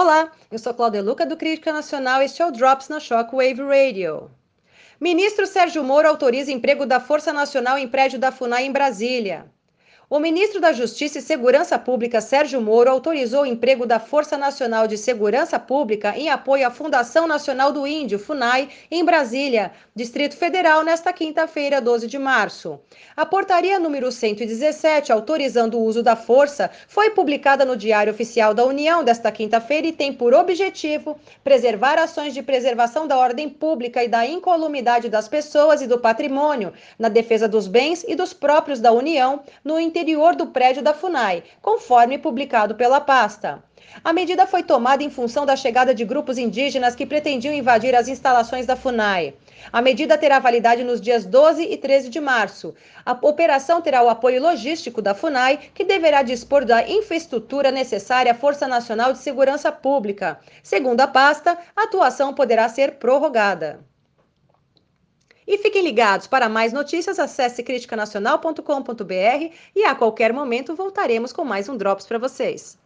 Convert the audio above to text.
Olá, eu sou Cláudia Luca do Crítica Nacional e este é o Drops na Shockwave Radio. Ministro Sérgio Moro autoriza emprego da Força Nacional em prédio da FUNAI em Brasília. O ministro da Justiça e Segurança Pública, Sérgio Moro, autorizou o emprego da Força Nacional de Segurança Pública em apoio à Fundação Nacional do Índio, FUNAI, em Brasília, Distrito Federal, nesta quinta-feira, 12 de março. A portaria número 117, autorizando o uso da força, foi publicada no Diário Oficial da União desta quinta-feira e tem por objetivo preservar ações de preservação da ordem pública e da incolumidade das pessoas e do patrimônio, na defesa dos bens e dos próprios da União, no interior interior do prédio da FUNAI, conforme publicado pela pasta. A medida foi tomada em função da chegada de grupos indígenas que pretendiam invadir as instalações da FUNAI. A medida terá validade nos dias 12 e 13 de março. A operação terá o apoio logístico da FUNAI, que deverá dispor da infraestrutura necessária à Força Nacional de Segurança Pública. Segundo a pasta, a atuação poderá ser prorrogada. E fiquem ligados, para mais notícias, acesse criticanacional.com.br e a qualquer momento voltaremos com mais um Drops para vocês.